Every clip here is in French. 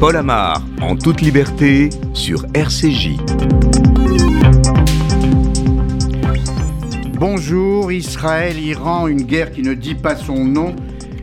Paul Amar, en toute liberté, sur RCJ. Bonjour, Israël, Iran, une guerre qui ne dit pas son nom,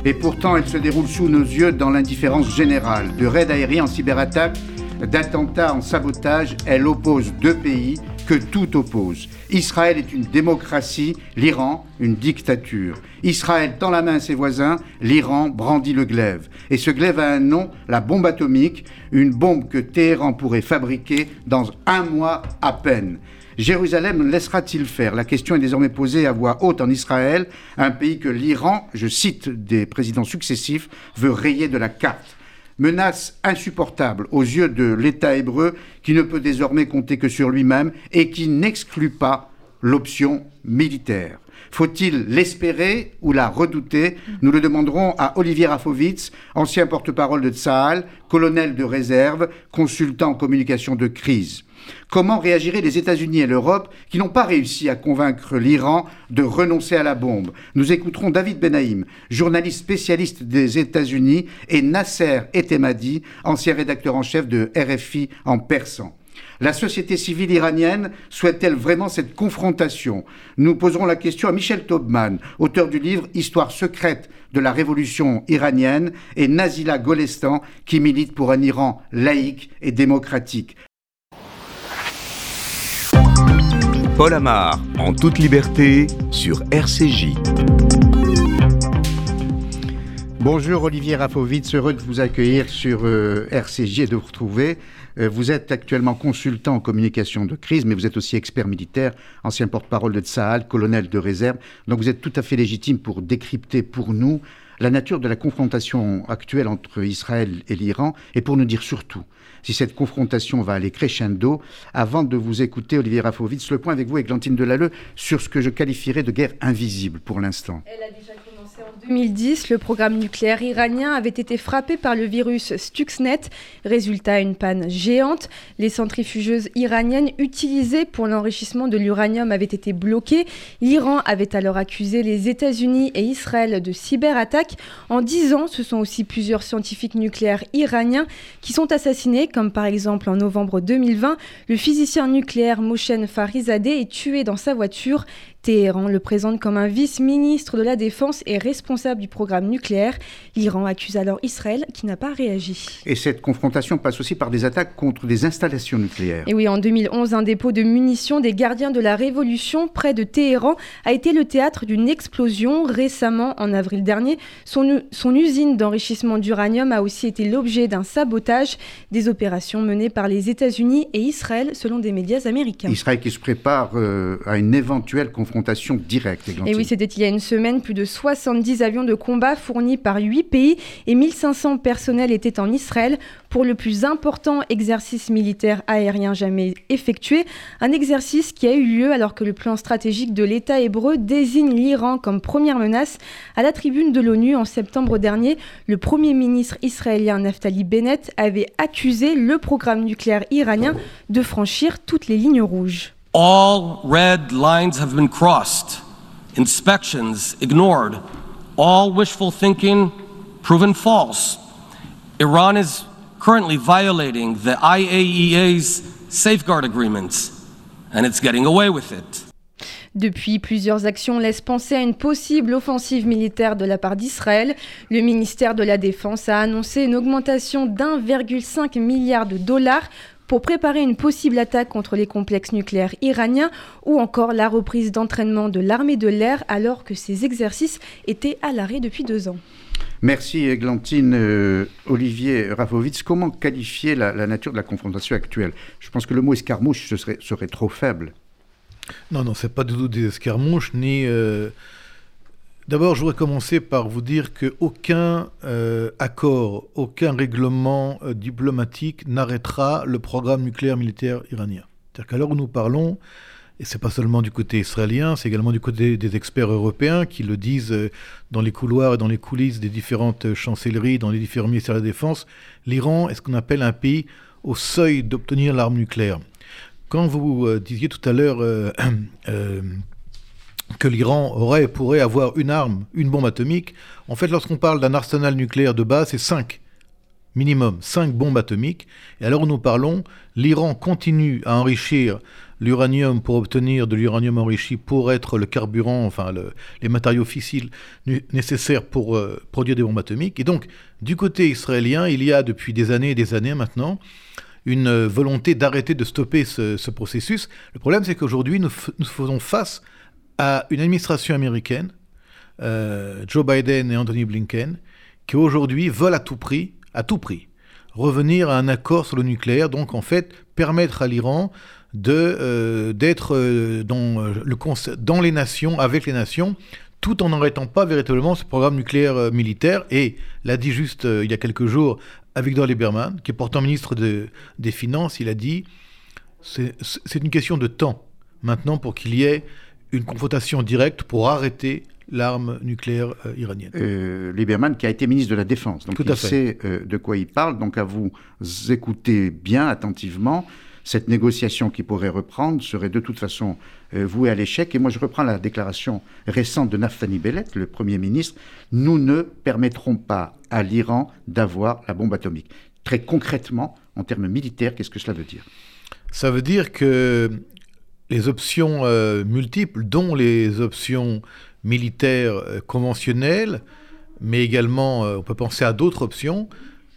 et pourtant elle se déroule sous nos yeux dans l'indifférence générale. De raids aériens en cyberattaque, d'attentats en sabotage, elle oppose deux pays que tout oppose. Israël est une démocratie, l'Iran une dictature. Israël tend la main à ses voisins, l'Iran brandit le glaive. Et ce glaive a un nom, la bombe atomique, une bombe que Téhéran pourrait fabriquer dans un mois à peine. Jérusalem laissera-t-il faire? La question est désormais posée à voix haute en Israël, un pays que l'Iran, je cite des présidents successifs, veut rayer de la carte menace insupportable aux yeux de l'État hébreu qui ne peut désormais compter que sur lui-même et qui n'exclut pas l'option militaire. Faut-il l'espérer ou la redouter? Nous le demanderons à Olivier Rafovitz, ancien porte-parole de Tsahal, colonel de réserve, consultant en communication de crise. Comment réagiraient les États-Unis et l'Europe qui n'ont pas réussi à convaincre l'Iran de renoncer à la bombe? Nous écouterons David Benaïm, journaliste spécialiste des États-Unis, et Nasser Etemadi, ancien rédacteur en chef de RFI en persan. La société civile iranienne souhaite-t-elle vraiment cette confrontation? Nous poserons la question à Michel Taubman, auteur du livre Histoire secrète de la révolution iranienne, et Nazila Golestan, qui milite pour un Iran laïque et démocratique. Paul Amar, en toute liberté, sur RCJ. Bonjour Olivier Rafovitz, heureux de vous accueillir sur euh, RCJ et de vous retrouver. Euh, vous êtes actuellement consultant en communication de crise, mais vous êtes aussi expert militaire, ancien porte-parole de Tsahal, colonel de réserve. Donc vous êtes tout à fait légitime pour décrypter pour nous la nature de la confrontation actuelle entre Israël et l'Iran et pour nous dire surtout si cette confrontation va aller crescendo. Avant de vous écouter, Olivier Rafovitz, le point avec vous, Glantine Delalleux, sur ce que je qualifierais de guerre invisible pour l'instant. En 2010, le programme nucléaire iranien avait été frappé par le virus Stuxnet. Résultat, une panne géante. Les centrifugeuses iraniennes utilisées pour l'enrichissement de l'uranium avaient été bloquées. L'Iran avait alors accusé les États-Unis et Israël de cyberattaques. En 10 ans, ce sont aussi plusieurs scientifiques nucléaires iraniens qui sont assassinés, comme par exemple en novembre 2020, le physicien nucléaire Moshen Farizadeh est tué dans sa voiture. Téhéran le présente comme un vice-ministre de la Défense et responsable du programme nucléaire. L'Iran accuse alors Israël qui n'a pas réagi. Et cette confrontation passe aussi par des attaques contre des installations nucléaires. Et oui, en 2011, un dépôt de munitions des gardiens de la Révolution près de Téhéran a été le théâtre d'une explosion. Récemment, en avril dernier, son, son usine d'enrichissement d'uranium a aussi été l'objet d'un sabotage des opérations menées par les États-Unis et Israël, selon des médias américains. Israël qui se prépare euh, à une éventuelle confrontation confrontation directe. Et oui, c'était il y a une semaine, plus de 70 avions de combat fournis par 8 pays et 1500 personnels étaient en Israël pour le plus important exercice militaire aérien jamais effectué, un exercice qui a eu lieu alors que le plan stratégique de l'État hébreu désigne l'Iran comme première menace. À la tribune de l'ONU en septembre dernier, le Premier ministre israélien Naftali Bennett avait accusé le programme nucléaire iranien de franchir toutes les lignes rouges. All red lines have been crossed, inspections ignored, all wishful thinking proven false. Iran is currently violating the IAEA's safeguard agreements, and it's getting away with it. Depuis, plusieurs actions laissent penser à une possible offensive militaire de la part d'Israël. Le ministère de la Défense a annoncé une augmentation d'1,5 milliard de dollars pour préparer une possible attaque contre les complexes nucléaires iraniens ou encore la reprise d'entraînement de l'armée de l'air alors que ces exercices étaient à l'arrêt depuis deux ans. Merci Eglantine. Euh, Olivier Rafovitz, comment qualifier la, nature de la confrontation actuelle? Je pense que le mot escarmouche serait, serait trop faible. Non, non, c'est pas du tout des escarmouches, ni... Euh, D'abord, je voudrais commencer par vous dire qu'aucun euh, accord, aucun règlement euh, diplomatique n'arrêtera le programme nucléaire militaire iranien. C'est-à-dire qu'à l'heure où nous parlons, et c'est pas seulement du côté israélien, c'est également du côté des experts européens qui le disent euh, dans les couloirs et dans les coulisses des différentes chancelleries, dans les différents ministères de la Défense, l'Iran est ce qu'on appelle un pays au seuil d'obtenir l'arme nucléaire. Quand vous disiez tout à l'heure que l'Iran aurait pourrait avoir une arme, une bombe atomique. En fait, lorsqu'on parle d'un arsenal nucléaire de base, c'est cinq minimum 5 bombes atomiques. Et alors nous parlons, l'Iran continue à enrichir l'uranium pour obtenir de l'uranium enrichi pour être le carburant, enfin les matériaux fissiles nécessaires pour euh, produire des bombes atomiques. Et donc, du côté israélien, il y a depuis des années et des années maintenant une euh, volonté d'arrêter de stopper ce, processus. Le problème, c'est qu'aujourd'hui, nous, faisons face à une administration américaine, euh, Joe Biden et Anthony Blinken, qui aujourd'hui veulent à tout prix, à tout prix, revenir à un accord sur le nucléaire, donc en fait permettre à l'Iran de euh, d'être euh, dans, le, dans les nations, avec les nations, tout en n'arrêtant pas véritablement ce programme nucléaire militaire. Et l'a dit juste il y a quelques jours Avigdor Lieberman, qui est pourtant ministre des Finances, il a dit c'est une question de temps maintenant pour qu'il y ait une confrontation directe pour arrêter l'arme nucléaire iranienne. Lieberman qui a été ministre de la Défense, donc il sait de quoi il parle, donc à vous écouter bien attentivement cette négociation qui pourrait reprendre serait de toute façon euh, vouée à l'échec. Et moi, je reprends la déclaration récente de Naftani Bellet, le Premier ministre. Nous ne permettrons pas à l'Iran d'avoir la bombe atomique. Très concrètement, en termes militaires, qu'est-ce que cela veut dire? Ça veut dire que les options euh, multiples, dont les options militaires euh, conventionnelles, mais également, on peut penser à d'autres options,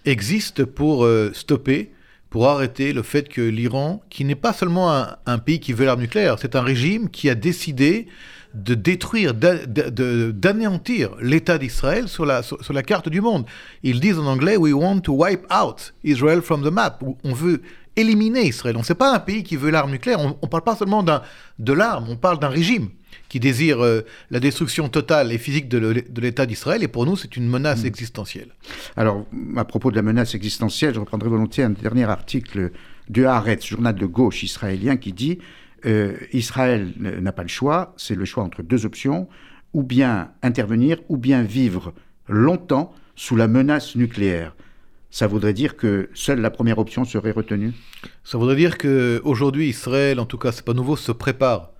existent pour stopper pour arrêter le fait que l'Iran, qui n'est pas seulement un, pays qui veut l'arme nucléaire, c'est un régime qui a décidé de détruire, d'anéantir l'État d'Israël sur la, sur, la carte du monde. Ils disent en anglais, We want to wipe out Israel from the map. On veut éliminer Israël. On n'est pas un pays qui veut l'arme nucléaire. On ne parle pas seulement de l'arme, on parle d'un régime qui désire euh, la destruction totale et physique de l'État d'Israël, et pour nous, c'est une menace hmm. existentielle. Alors, à propos de la menace existentielle, je reprendrai volontiers un dernier article de Haaretz, journal de gauche israélien, qui dit euh, Israël n'a pas le choix, c'est le choix entre deux options, ou bien intervenir, ou bien vivre longtemps sous la menace nucléaire ça voudrait dire que seule la première option serait retenue? Ça voudrait dire qu'aujourd'hui, Israël, en tout cas, c'est pas nouveau, se prépare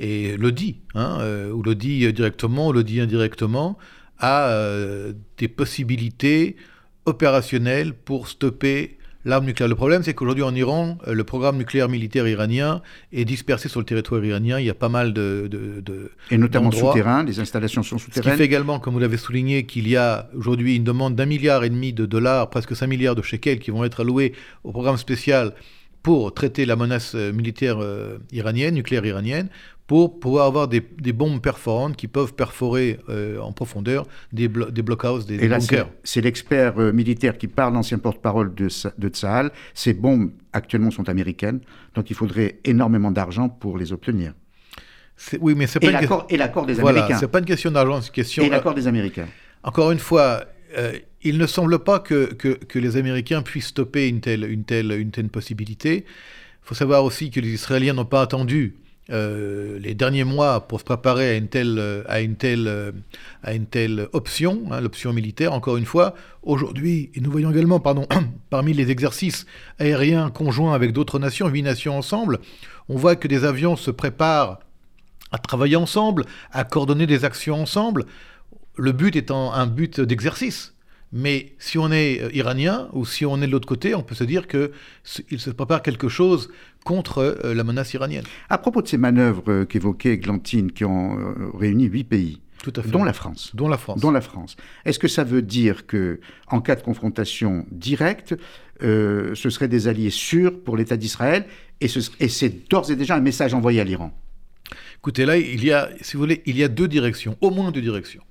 et le dit, hein, euh, ou le dit directement, ou le dit indirectement, a euh, des possibilités opérationnelles pour stopper l'arme nucléaire. Le problème, c'est qu'aujourd'hui en Iran, euh, le programme nucléaire militaire iranien est dispersé sur le territoire iranien. Il y a pas mal de... de, et notamment souterrain, des installations sont souterraines. Ce qui fait également, comme vous l'avez souligné, qu'il y a aujourd'hui une demande d'un milliard et demi de dollars, presque 5 milliards de shekels qui vont être alloués au programme spécial pour traiter la menace militaire iranienne, nucléaire iranienne pour pouvoir avoir des, bombes perforantes qui peuvent perforer euh, en profondeur des, des blockhouses, des, Et là, C'est l'expert euh, militaire qui parle, l'ancien porte-parole de, de Tsahal. Ces bombes actuellement sont américaines, donc il faudrait énormément d'argent pour les obtenir. Oui, mais c'est pas et l'accord des voilà, Américains. C'est pas une question d'argent, c'est une question. Et l'accord des Américains. Encore une fois, euh, il ne semble pas que, les Américains puissent stopper une telle, possibilité. Il faut savoir aussi que les Israéliens n'ont pas attendu euh, les derniers mois pour se préparer à une telle, option, hein, l'option militaire, encore une fois. Aujourd'hui, et nous voyons également, parmi les exercices aériens conjoints avec d'autres nations, huit nations ensemble, on voit que des avions se préparent à travailler ensemble, à coordonner des actions ensemble, le but étant un but d'exercice. Mais si on est euh, iranien ou si on est de l'autre côté, on peut se dire qu'il se prépare quelque chose contre euh, la menace iranienne. À propos de ces manœuvres euh, qu'évoquait Glantine, qui ont réuni huit pays, dont la France. Dont la France. Dont la France. Est-ce que ça veut dire que, en cas de confrontation directe, ce seraient des alliés sûrs pour l'État d'Israël et, c'est d'ores et déjà un message envoyé à l'Iran? Écoutez, là, il y a, si vous voulez, il y a deux directions, au moins deux directions.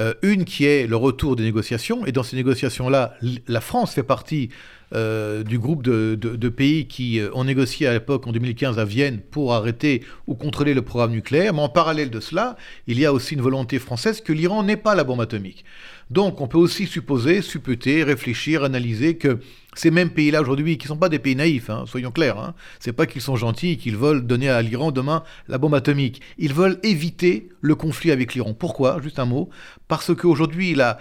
Euh, une qui est le retour des négociations, et dans ces négociations-là, la France fait partie euh, du groupe de, pays qui euh, ont négocié à l'époque, en 2015, à Vienne, pour arrêter ou contrôler le programme nucléaire. Mais en parallèle de cela, il y a aussi une volonté française que l'Iran n'ait pas la bombe atomique. Donc on peut aussi supposer, supputer, réfléchir, analyser que ces mêmes pays-là aujourd'hui, qui ne sont pas des pays naïfs, hein, soyons clairs, hein, c'est pas qu'ils sont gentils et qu'ils veulent donner à l'Iran demain la bombe atomique. Ils veulent éviter le conflit avec l'Iran. Pourquoi? Juste un mot. Parce qu'aujourd'hui, la,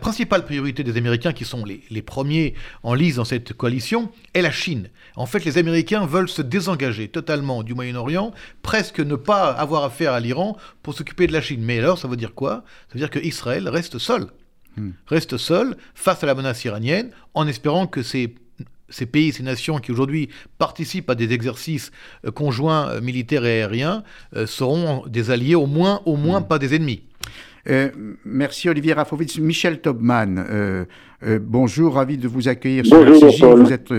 principale priorité des Américains, qui sont les, les premiers en dans cette coalition, est la Chine. En fait, les Américains veulent se désengager totalement du Moyen-Orient, presque ne pas avoir affaire à l'Iran pour s'occuper de la Chine. Mais alors, ça veut dire quoi? Ça veut dire qu'Israël reste seul. Hmm. Reste seul face à la menace iranienne, en espérant que ces ces pays, ces nations qui aujourd'hui participent à des exercices euh, conjoints euh, militaires et aériens euh, seront des alliés, au moins, au moins hmm. pas des ennemis. merci Olivier Rafovitz. Michel Tobman, bonjour, ravi de vous accueillir sur bonjour, Vous êtes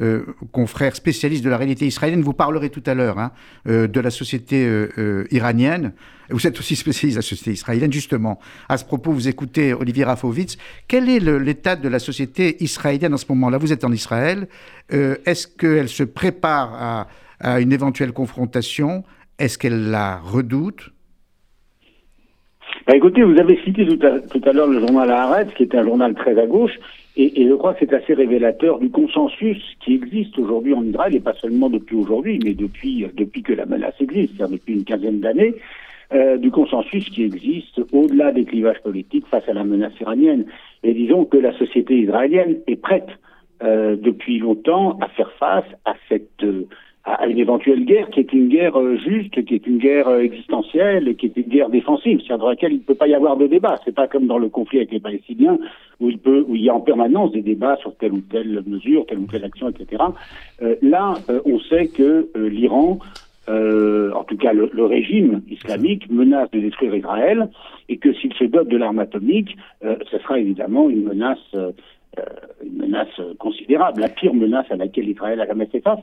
euh, confrère spécialiste de la réalité israélienne. Vous parlerez tout à l'heure hein, euh, de la société euh, iranienne. Vous êtes aussi spécialiste de la société israélienne. Justement, à ce propos, vous écoutez Olivier Rafovitz. Quel est l'état de la société israélienne en ce moment-là? Vous êtes en Israël. Est-ce qu'elle se prépare à, à une éventuelle confrontation? Est-ce qu'elle la redoute? Bah, écoutez, vous avez cité tout à, l'heure le journal Haaretz, qui est un journal très à gauche, et, je crois que c'est assez révélateur du consensus qui existe aujourd'hui en Israël, et pas seulement depuis aujourd'hui, mais depuis, depuis que la menace existe, c'est-à-dire depuis une quinzaine d'années, euh, du consensus qui existe au-delà des clivages politiques face à la menace iranienne. Et disons que la société israélienne est prête euh, depuis longtemps à faire face à cette euh, à une éventuelle guerre qui est une guerre euh, juste, qui est une guerre euh, existentielle, qui est une guerre défensive, c'est-à-dire dans laquelle il ne peut pas y avoir de débat. C'est pas comme dans le conflit avec les Palestiniens où il peut, où il y a en permanence des débats sur telle ou telle mesure, telle ou telle action, etc. Euh, là, on sait que l'Iran, en tout cas le, le, régime islamique, menace de détruire Israël et que s'il se dote de l'arme atomique, ce sera évidemment une menace euh, une menace considérable, la pire menace à laquelle Israël a jamais fait face.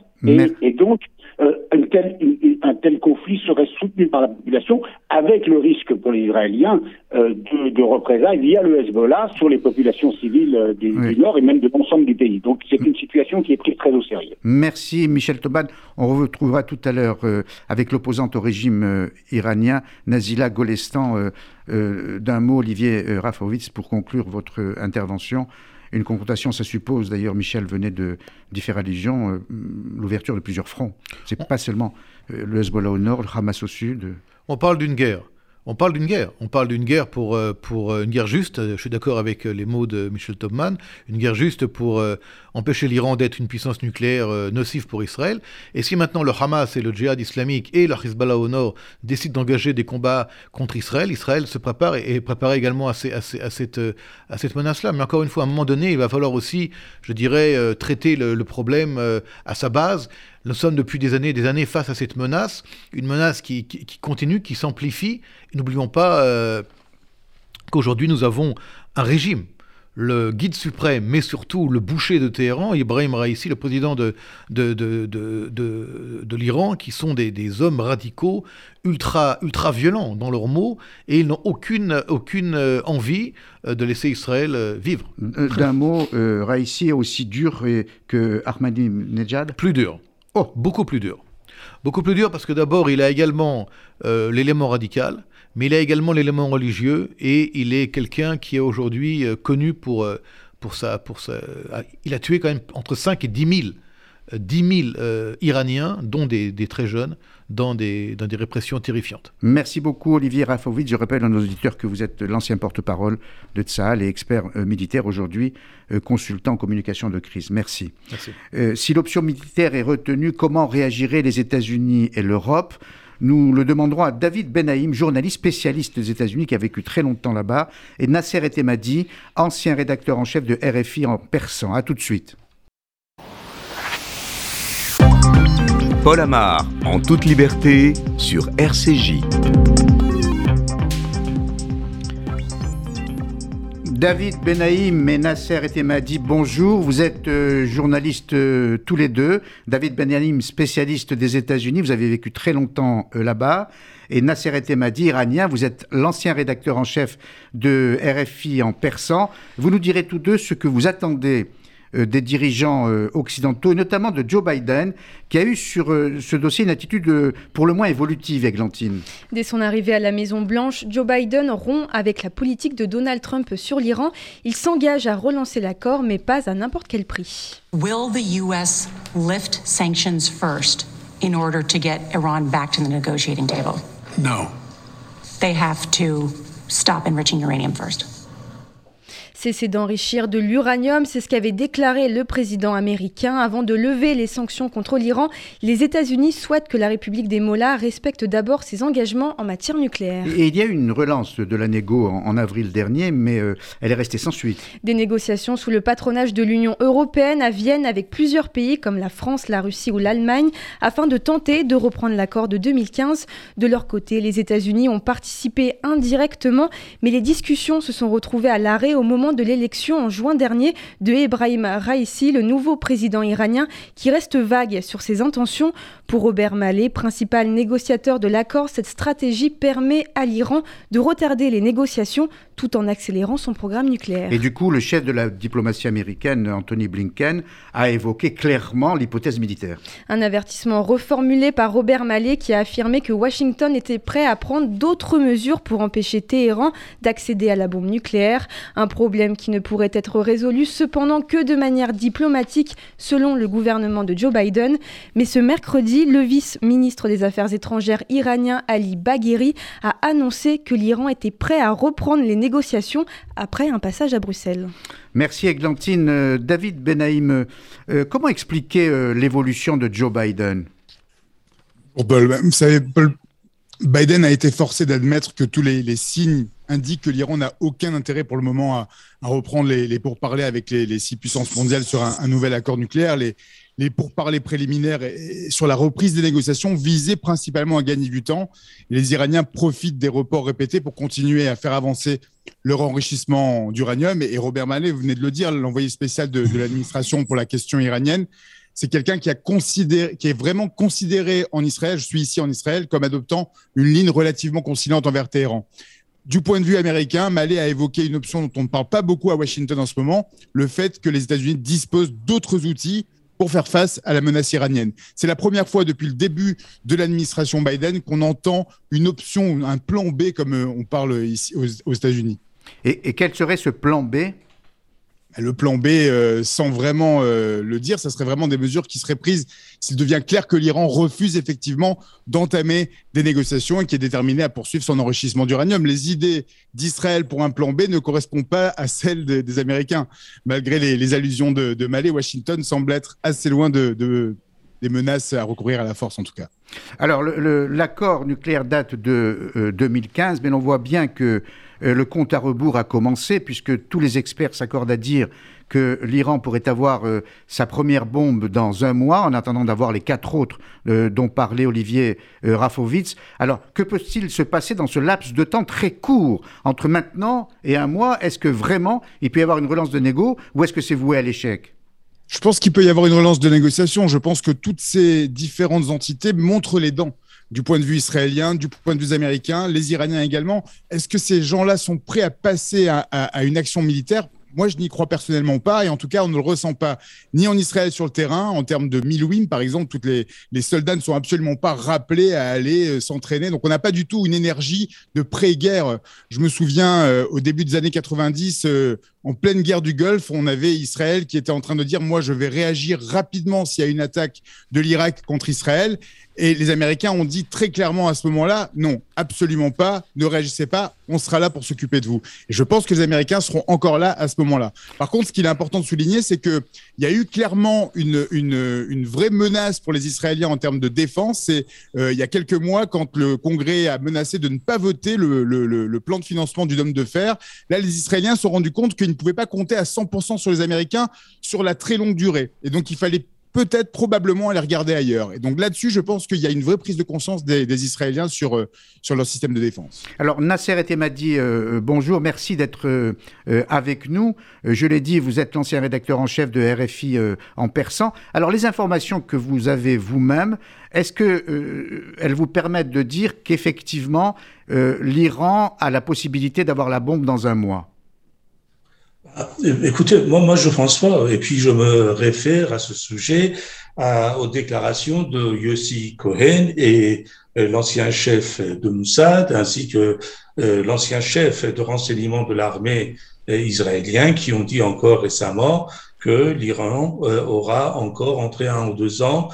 Et, donc, euh, un, tel, un, tel, conflit serait soutenu par la population avec le risque pour les Israéliens euh, de, de, représailles via le Hezbollah sur les populations civiles du, Nord et même de l'ensemble du pays. Donc c'est une situation qui est prise très au sérieux. Merci Michel Toban. On retrouvera tout à l'heure avec l'opposante au régime iranien, Nazila Golestan. D'un mot, Olivier Rafovitz, pour conclure votre intervention. Une confrontation, ça suppose, d'ailleurs, Michel venait de différentes régions, euh, l'ouverture de plusieurs fronts. C'est pas seulement euh, le Hezbollah au nord, le Hamas au sud. On parle d'une guerre. On parle d'une guerre. On parle d'une guerre pour, euh, pour une guerre juste. Je suis d'accord avec les mots de Michel Topman. Une guerre juste pour empêcher l'Iran d'être une puissance nucléaire nocive pour Israël. Et si maintenant le Hamas et le djihad islamique et le Hezbollah au nord décident d'engager des combats contre Israël, Israël se prépare et est préparé également à, cette, menace-là. Mais encore une fois, à un moment donné, il va falloir aussi, je dirais, traiter le problème à sa base nous sommes depuis des années et des années face à cette menace, une menace qui, continue, qui s'amplifie. N'oublions pas euh, qu'aujourd'hui nous avons un régime le guide suprême, mais surtout le boucher de Téhéran, Ibrahim Raisi, le président de, de, de, l'Iran, qui sont des, hommes radicaux ultra, ultra violents dans leurs mots, et ils n'ont aucune, aucune euh, envie euh, de laisser Israël vivre. D'un mot, Raisi est aussi dur que Ahmadinejad? Plus dur. Oh, beaucoup plus dur. Beaucoup plus dur parce que d'abord, il a également euh, l'élément radical, mais il a également l'élément religieux et il est quelqu'un qui est aujourd'hui euh, connu pour, euh, pour, sa, pour sa... Il a tué quand même entre 5 et 10 000 10 000 Iraniens, dont des, très jeunes, dans des, dans des, répressions terrifiantes. Merci beaucoup Olivier Rafovitch. Je rappelle à nos auditeurs que vous êtes l'ancien porte-parole de Tsahal et expert euh, militaire aujourd'hui, euh, consultant en communication de crise. Merci. Merci. Euh, si l'option militaire est retenue, comment réagiraient les États-Unis et l'Europe? Nous le demanderons à David Benaïm, journaliste spécialiste des États-Unis qui a vécu très longtemps là-bas, et Nasser Etemadi, ancien rédacteur en chef de RFI en persan. A tout de suite. Paul Amar, en toute liberté, sur RCJ. David Benaïm et Nasser Etemadi, bonjour. Vous êtes euh, journalistes euh, tous les deux. David Benaïm, spécialiste des États-Unis, vous avez vécu très longtemps euh, là-bas. Et Nasser Etemadi, iranien, vous êtes l'ancien rédacteur en chef de RFI en persan. Vous nous direz tous deux ce que vous attendez des dirigeants euh, occidentaux, notamment de Joe Biden, qui a eu sur euh, ce dossier une attitude pour le moins évolutive, Eglantine. Dès son arrivée à la Maison-Blanche, Joe Biden rompt avec la politique de Donald Trump sur l'Iran. Il s'engage à relancer l'accord, mais pas à n'importe quel prix. Will the US lift sanctions first in order to get Iran back to the negotiating table? No. They have to stop enriching uranium first. Cesser d'enrichir de l'uranium, c'est ce qu'avait déclaré le président américain avant de lever les sanctions contre l'Iran. Les États-Unis souhaitent que la République des Mollahs respecte d'abord ses engagements en matière nucléaire. Et il y a eu une relance de la négo en, avril dernier, mais euh, elle est restée sans suite. Des négociations sous le patronage de l'Union européenne à Vienne avec plusieurs pays comme la France, la Russie ou l'Allemagne afin de tenter de reprendre l'accord de 2015. De leur côté, les États-Unis ont participé indirectement, mais les discussions se sont retrouvées à l'arrêt au moment de l'élection en juin dernier de Ebrahim Raisi, le nouveau président iranien, qui reste vague sur ses intentions. Pour Robert Mallet, principal négociateur de l'accord, cette stratégie permet à l'Iran de retarder les négociations tout en accélérant son programme nucléaire. Et du coup, le chef de la diplomatie américaine, Anthony Blinken, a évoqué clairement l'hypothèse militaire. Un avertissement reformulé par Robert Mallet qui a affirmé que Washington était prêt à prendre d'autres mesures pour empêcher Téhéran d'accéder à la bombe nucléaire. Un problème qui ne pourrait être résolu cependant que de manière diplomatique selon le gouvernement de Joe Biden. Mais ce mercredi, le vice-ministre des Affaires étrangères iranien Ali Bagheri a annoncé que l'Iran était prêt à reprendre les négociations après un passage à Bruxelles. Merci Eglantine. Euh, David Benaïm, euh, comment expliquer euh, l'évolution de Joe Biden? Vous savez, Biden a été forcé d'admettre que tous les, signes indiquent que l'Iran n'a aucun intérêt pour le moment à, reprendre les, pourparlers avec les, six puissances mondiales sur un, nouvel accord nucléaire. Les, les pourparlers préliminaires sur la reprise des négociations visaient principalement à gagner du temps. Les Iraniens profitent des reports répétés pour continuer à faire avancer leur enrichissement d'uranium. Et Robert Mallet, vous venez de le dire, l'envoyé spécial de, l'administration pour la question iranienne, c'est quelqu'un qui est vraiment considéré en Israël, je suis ici en Israël, comme adoptant une ligne relativement conciliante envers Téhéran. Du point de vue américain, Mallet a évoqué une option dont on ne parle pas beaucoup à Washington en ce moment, le fait que les États-Unis disposent d'autres outils pour faire face à la menace iranienne. C'est la première fois depuis le début de l'administration Biden qu'on entend une option, un plan B, comme euh, on parle ici aux, États-Unis. Et quel serait ce plan B le plan B, euh, sans vraiment euh, le dire, ça serait vraiment des mesures qui seraient prises s'il devient clair que l'Iran refuse effectivement d'entamer des négociations et qui est déterminé à poursuivre son enrichissement d'uranium. Les idées d'Israël pour un plan B ne correspondent pas à celles des Américains. Malgré les, allusions de, de Washington semble être assez loin de, des menaces à recourir à la force en tout cas. Alors l'accord nucléaire date de 2015, euh, mais l'on voit bien que le compte à rebours a commencé, puisque tous les experts s'accordent à dire que l'Iran pourrait avoir euh, sa première bombe dans un mois, en attendant d'avoir les quatre autres euh, dont parlait Olivier Rafovitz. Alors, que peut-il se passer dans ce laps de temps très court entre maintenant et un mois? Est-ce que vraiment il peut y avoir une relance de négo ou est-ce que c'est voué à l'échec? Je pense qu'il peut y avoir une relance de négociation. Je pense que toutes ces différentes entités montrent les dents du point de vue israélien, du point de vue américain, les Iraniens également. Est-ce que ces gens-là sont prêts à passer à, une action militaire? Moi, je n'y crois personnellement pas, et en tout cas, on ne le ressent pas ni en Israël sur le terrain, en termes de Milouim, par exemple, toutes les, les soldats ne sont absolument pas rappelés à aller euh, s'entraîner, donc on n'a pas du tout une énergie de pré-guerre. Je me souviens, euh, au début des années 90, euh, en pleine guerre du Golfe, on avait Israël qui était en train de dire, moi, je vais réagir rapidement s'il y a une attaque de l'Irak contre Israël, et les Américains ont dit très clairement à ce moment-là, non, absolument pas, ne réagissez pas, on sera là pour s'occuper de vous. Et je pense que les Américains seront encore là à ce moment-là. Par contre, ce qu'il est important de souligner, c'est qu'il y a eu clairement une, une, vraie menace pour les Israéliens en termes de défense. C'est euh, il y a quelques mois, quand le Congrès a menacé de ne pas voter le, plan de financement du Dôme de Fer, là, les Israéliens se sont rendus compte qu'ils ne pouvaient pas compter à 100% sur les Américains sur la très longue durée. Et donc, il fallait peut-être probablement aller regarder ailleurs. Et donc là-dessus, je pense qu'il y a une vraie prise de conscience des, Israéliens sur, euh, sur leur système de défense. Alors Nasser Etemadi, euh, euh, bonjour, merci d'être avec nous. je l'ai dit, vous êtes l'ancien rédacteur en chef de RFI en persan. Alors les informations que vous avez vous-même, est-ce qu'elles vous permettent de dire qu'effectivement l'Iran a la possibilité d'avoir la bombe dans un mois? Écoutez, moi, moi, je pense pas. Et puis, je me réfère à ce sujet aux déclarations de Yossi Cohen et euh, l'ancien chef de Mossad, ainsi que euh, l'ancien chef de renseignement de l'armée euh, israélien, qui ont dit encore récemment que l'Iran aura encore entré un ou deux ans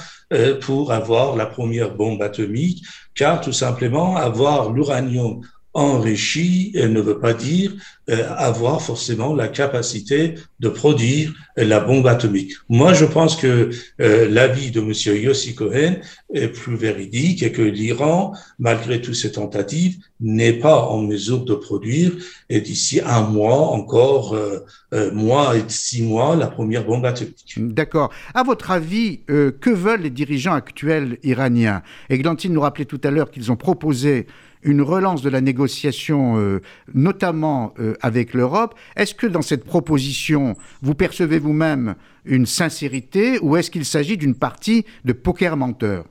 pour avoir la première bombe atomique, car tout simplement avoir l'uranium enrichi ne veut pas dire euh, avoir forcément la capacité de produire la bombe atomique. Moi, je pense que euh, l'avis de Monsieur Yossi Cohen est plus véridique et que l'Iran, malgré toutes ses tentatives, n'est pas en mesure de produire et d'ici un mois encore, euh, mois et six mois, la première bombe atomique. D'accord. À votre avis, que veulent les dirigeants actuels iraniens? Eglantine nous rappelait tout à l'heure qu'ils ont proposé une relance de la négociation, euh, notamment euh, avec l'Europe. Est-ce que dans cette proposition, vous percevez vous-même une sincérité ou est-ce qu'il s'agit d'une partie de poker menteur?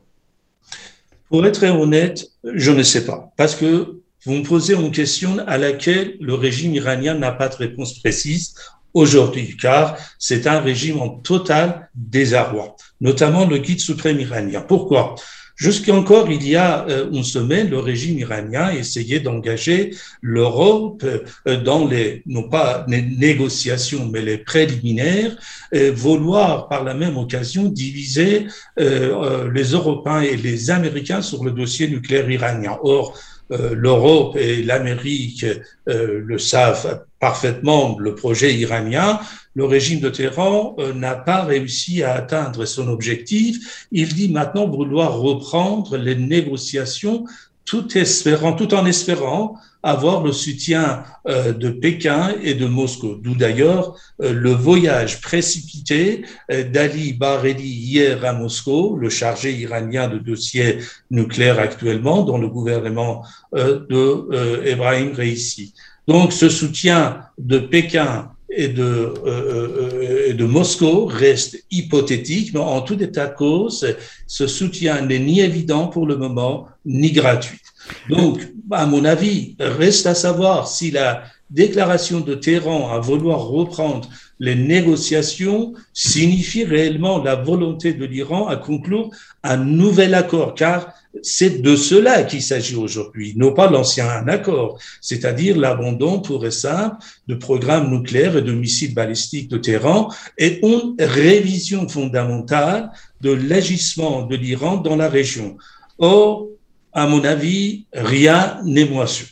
Pour être honnête, je ne sais pas. Parce que vous me posez une question à laquelle le régime iranien n'a pas de réponse précise aujourd'hui, car c'est un régime en total désarroi, notamment le guide suprême iranien. Pourquoi? Jusqu'encore il y a euh, une semaine, le régime iranien essayait d'engager l'Europe euh, dans les, non pas les négociations, mais les préliminaires, vouloir par la même occasion diviser euh, les Européens et les Américains sur le dossier nucléaire iranien. Or, l'Europe et l'Amérique le savent parfaitement, le projet iranien, le régime de Téhéran euh, n'a pas réussi à atteindre son objectif. Il dit maintenant vouloir reprendre les négociations tout, espérant, tout en espérant avoir le soutien euh, de Pékin et de Moscou. D'où d'ailleurs euh, le voyage précipité d'Ali Bareli hier à Moscou, le chargé iranien de dossiers nucléaires actuellement dans le gouvernement de Ebrahim Reissi. Donc ce soutien de Pékin et de, euh, euh, de Moscou reste hypothétique, mais en tout état de cause, ce soutien n'est ni évident pour le moment, ni gratuit. Donc, à mon avis, reste à savoir si la déclaration de Téhéran à vouloir reprendre les négociations signifie réellement la volonté de l'Iran à conclure un nouvel accord, car c'est de cela qu'il s'agit aujourd'hui, non pas l'ancien accord, c'est-à-dire l'abandon pour et simple de programmes nucléaires et de missiles balistiques de Téhéran et une révision fondamentale de l'agissement de l'Iran dans la région. Or, à mon avis, rien n'est moins sûr.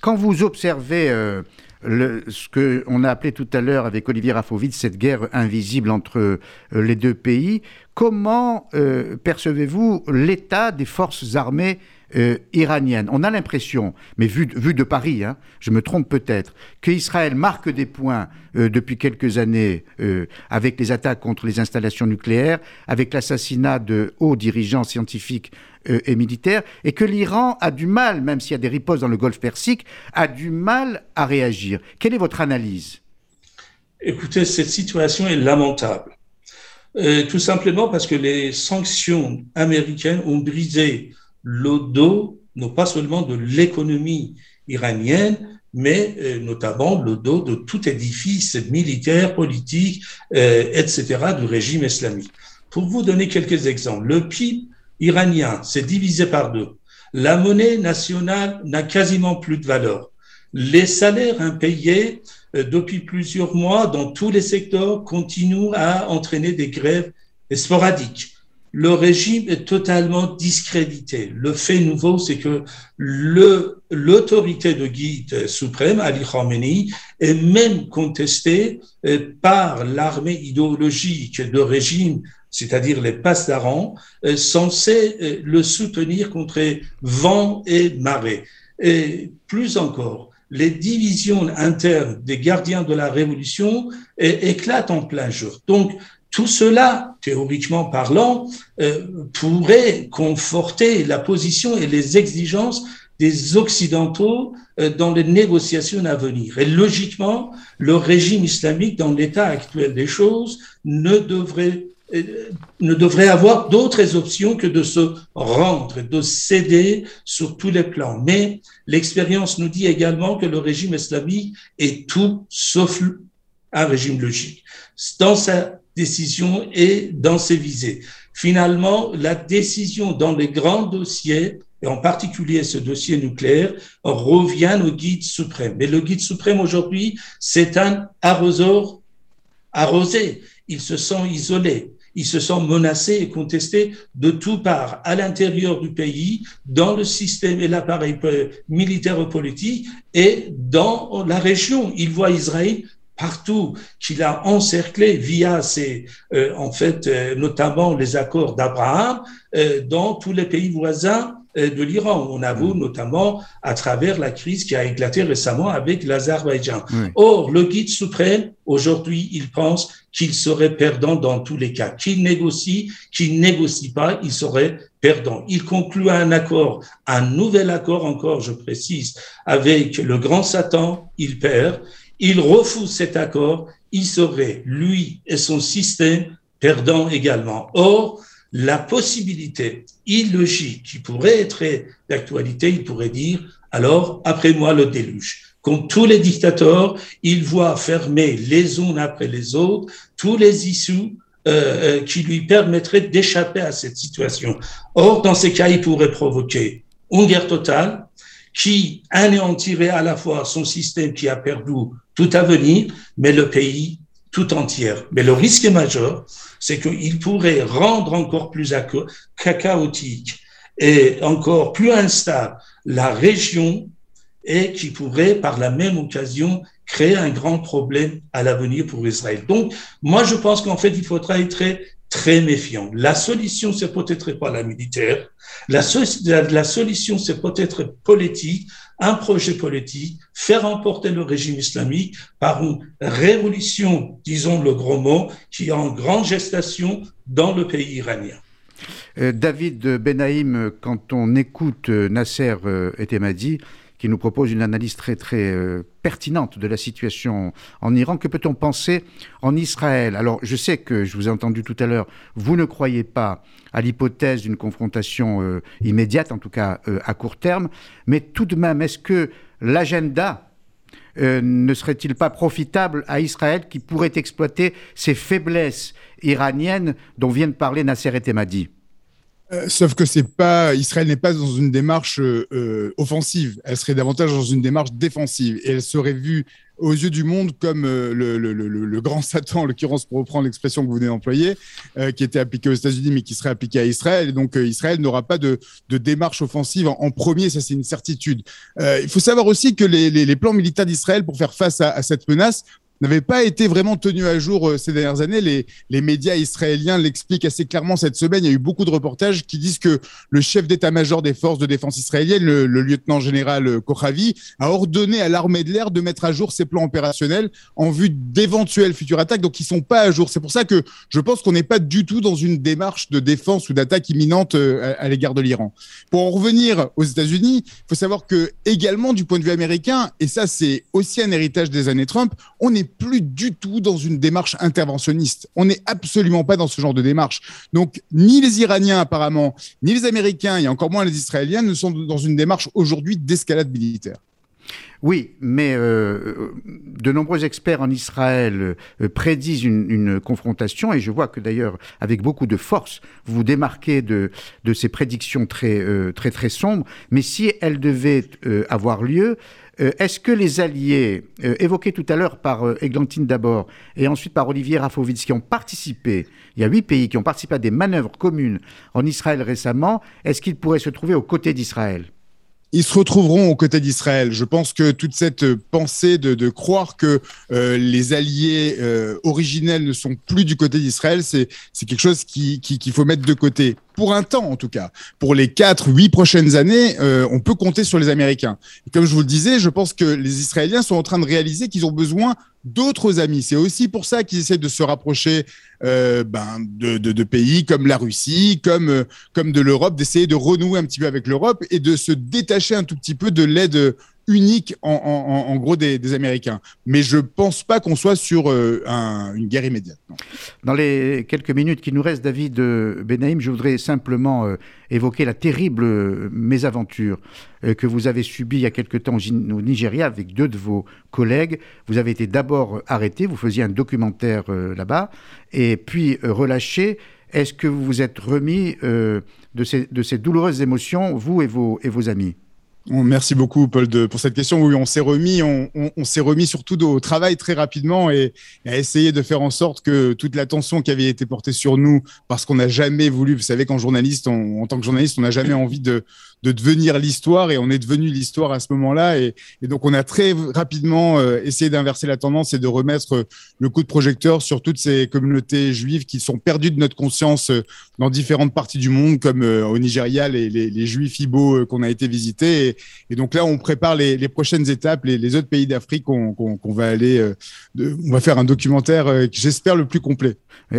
Quand vous observez euh, ce qu'on a appelé tout à l'heure avec Olivier Rafovitz, cette guerre invisible entre euh, les deux pays, comment euh, percevez-vous l'état des forces armées euh, iraniennes? On a l'impression, mais vu, de Paris, hein, je me trompe peut-être, qu'Israël marque des points depuis quelques années avec les attaques contre les installations nucléaires, avec l'assassinat de hauts dirigeants scientifiques euh, et militaire, et que l'Iran a du mal, même s'il y a des ripostes dans le Golfe Persique, a du mal à réagir. Quelle est votre analyse? Écoutez, cette situation est lamentable. Euh, tout simplement parce que les sanctions américaines ont brisé le dos, non pas seulement de l'économie iranienne, mais euh, notamment le dos de tout édifice militaire, politique, etc., du régime islamique. Pour vous donner quelques exemples, le PIB iranien s'est divisé par deux. La monnaie nationale n'a quasiment plus de valeur. Les salaires impayés euh, depuis plusieurs mois dans tous les secteurs continuent à entraîner des grèves sporadiques. Le régime est totalement discrédité. Le fait nouveau, c'est que l'autorité de guide suprême, Ali Khamenei, est même contestée euh, par l'armée idéologique de régime c'est-à-dire les passerans, euh, censés euh, le soutenir contre vent et marée. Et plus encore, les divisions internes des gardiens de la Révolution éclatent en plein jour. Donc, tout cela, théoriquement parlant, euh, pourrait conforter la position et les exigences des Occidentaux dans les négociations à venir. Et logiquement, le régime islamique, dans l'état actuel des choses, ne devrait ne devrait avoir d'autres options que de se rendre, de céder sur tous les plans. Mais l'expérience nous dit également que le régime islamique est tout sauf un régime logique dans sa décision et dans ses visées. Finalement, la décision dans les grands dossiers, et en particulier ce dossier nucléaire, revient au guide suprême. Mais le guide suprême aujourd'hui, c'est un arroseur arrosé. Il se sent isolé ils se sentent menacés et contestés de tout part, à l'intérieur du pays, dans le système et l'appareil militaire politique et dans la région. Ils voient Israël partout, qu'il a encerclé via ses, euh, en fait, euh, notamment les accords d'Abraham, euh, dans tous les pays voisins de l'Iran. On avoue mm. notamment à travers la crise qui a éclaté récemment avec l'Azerbaïdjan. Or, le guide suprême, aujourd'hui, il pense qu'il serait perdant dans tous les cas. Qu'il négocie, qu'il négocie pas, il serait perdant. Il conclut un accord, un nouvel accord encore, je précise, avec le grand Satan, il perd il refuse cet accord, il serait, lui et son système, perdants également. Or, la possibilité illogique qui pourrait être d'actualité, il pourrait dire, alors, après moi le déluge. Comme tous les dictateurs, il voit fermer les unes après les autres tous les issues euh, euh, qui lui permettraient d'échapper à cette situation. Or, dans ces cas, il pourrait provoquer une guerre totale qui anéantirait à la fois son système qui a perdu tout à venir, mais le pays tout entier. Mais le risque majeur, c'est qu'il pourrait rendre encore plus chaotique et encore plus instable la région et qui pourrait, par la même occasion, créer un grand problème à l'avenir pour Israël. Donc, moi, je pense qu'en fait, il faudra être très, très méfiant. La solution, c'est peut-être pas la militaire. La, solution, c'est peut-être politique un projet politique, faire emporter le régime islamique par une révolution, disons le gros mot, qui est en grande gestation dans le pays iranien. Euh, David Benaïm, quand on écoute euh, Nasser euh, Etemadi, qui nous propose une analyse très très euh, pertinente de la situation en Iran. Que peut-on penser en Israël? Alors, je sais que je vous ai entendu tout à l'heure, vous ne croyez pas à l'hypothèse d'une confrontation euh, immédiate, en tout cas euh, à court terme, mais tout de même, est-ce que l'agenda ne serait-il pas profitable à Israël qui pourrait exploiter ces faiblesses iraniennes dont vient de parler Nasser Etemadi euh, sauf que c'est pas Israël n'est pas dans une démarche euh, offensive. Elle serait davantage dans une démarche défensive et elle serait vue aux yeux du monde comme euh, le, grand Satan, en l'occurrence pour reprendre l'expression que vous venez d'employer, qui était appliquée aux États-Unis mais qui serait appliquée à Israël. Et donc Israël n'aura pas de, démarche offensive en, premier, ça c'est une certitude. il faut savoir aussi que les, plans militaires d'Israël pour faire face à cette menace n'avait pas été vraiment tenu à jour euh, ces dernières années. Les, les médias israéliens l'expliquent assez clairement cette semaine. Il y a eu beaucoup de reportages qui disent que le chef d'état-major des forces de défense israéliennes, le, lieutenant général euh, Kochavi, a ordonné à l'armée de l'air de mettre à jour ses plans opérationnels en vue d'éventuelles futures attaques. Donc, ils sont pas à jour. C'est pour ça que je pense qu'on n'est pas du tout dans une démarche de défense ou d'attaque imminente euh, à, l'égard de l'Iran. Pour en revenir aux États-Unis, il faut savoir que également du point de vue américain, et ça c'est aussi un héritage des années Trump, on plus du tout dans une démarche interventionniste. On n'est absolument pas dans ce genre de démarche. Donc, ni les Iraniens apparemment, ni les Américains, et encore moins les Israéliens, ne sont dans une démarche aujourd'hui d'escalade militaire. Oui, mais euh, de nombreux experts en Israël euh, prédisent une, confrontation, et je vois que d'ailleurs, avec beaucoup de force, vous vous démarquez de, ces prédictions très, euh, très, très sombres. Mais si elles devaient avoir lieu, est-ce que les alliés, euh, évoqués tout à l'heure par euh, Eglantine d'abord, et ensuite par Olivier Rafovitz, qui ont participé, il y a huit pays qui ont participé à des manœuvres communes en Israël récemment, est-ce qu'ils pourraient se trouver aux côtés d'Israël? Ils se retrouveront aux côtés d'Israël. Je pense que toute cette pensée de, croire que les alliés originels ne sont plus du côté d'Israël, c'est quelque chose qu'il qui, faut mettre de côté pour un temps en tout cas. Pour les 4, 8 prochaines années, euh, on peut compter sur les Américains. Et comme je vous le disais, je pense que les Israéliens sont en train de réaliser qu'ils ont besoin d'autres amis. C'est aussi pour ça qu'ils essaient de se rapprocher euh, ben, de, de, de, pays comme la Russie, comme, euh, comme de l'Europe, d'essayer de renouer un petit peu avec l'Europe et de se détacher un tout petit peu de l'aide unique en, gros des, Américains. Mais je pense pas qu'on soit sur euh, un, une guerre immédiate. Dans les quelques minutes qui nous restent, David euh, Benaïm, je voudrais simplement euh, évoquer la terrible mésaventure que vous avez subie il y a quelque temps au Nigeria avec deux de vos collègues. Vous avez été d'abord arrêté, vous faisiez un documentaire là-bas, et puis relâché. Est-ce que vous vous êtes remis de ces, douloureuses émotions, vous et vos amis? Merci beaucoup, Paul, de, pour cette question. Oui, on s'est remis, on, on, s'est remis surtout au travail très rapidement et, et, à essayer de faire en sorte que toute l'attention qui avait été portée sur nous, parce qu'on n'a jamais voulu, vous savez, qu'en journaliste, en tant que journaliste, on n'a jamais envie de, de devenir l'histoire et on est devenu l'histoire à ce moment-là. Et, donc, on a très rapidement euh, essayé d'inverser la tendance et de remettre le coup de projecteur sur toutes ces communautés juives qui sont perdues de notre conscience euh, dans différentes parties du monde, comme euh, au Nigeria, les, juifs ibo qu'on a été visités. Et, donc là, on prépare les, prochaines étapes, les, autres pays d'Afrique qu'on qu va aller, on va faire un documentaire, j'espère, le plus complet.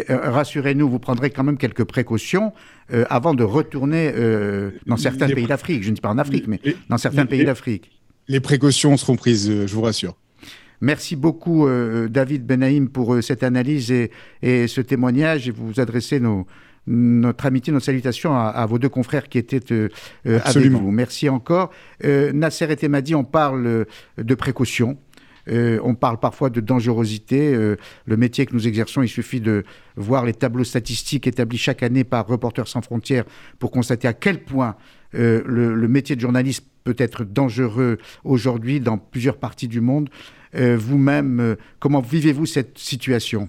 Rassurez-nous, vous prendrez quand même quelques précautions euh, avant de retourner euh, dans certains les pays d'Afrique. Je ne dis pas en Afrique, mais les, dans certains pays d'Afrique. Les précautions seront prises, je vous rassure. Merci beaucoup, euh, David Benaïm, pour euh, cette analyse et, et, ce témoignage. Et vous adressez nos, notre amitié, nos salutations à, à, vos deux confrères qui étaient euh, avec vous. Merci encore. Euh, Nasser et Temadi, on parle de précaution. Euh, on parle parfois de dangerosité. Euh, le métier que nous exerçons, il suffit de voir les tableaux statistiques établis chaque année par Reporters sans frontières pour constater à quel point euh, le, métier de journaliste peut être dangereux aujourd'hui dans plusieurs parties du monde. Vous-même, comment vivez-vous cette situation?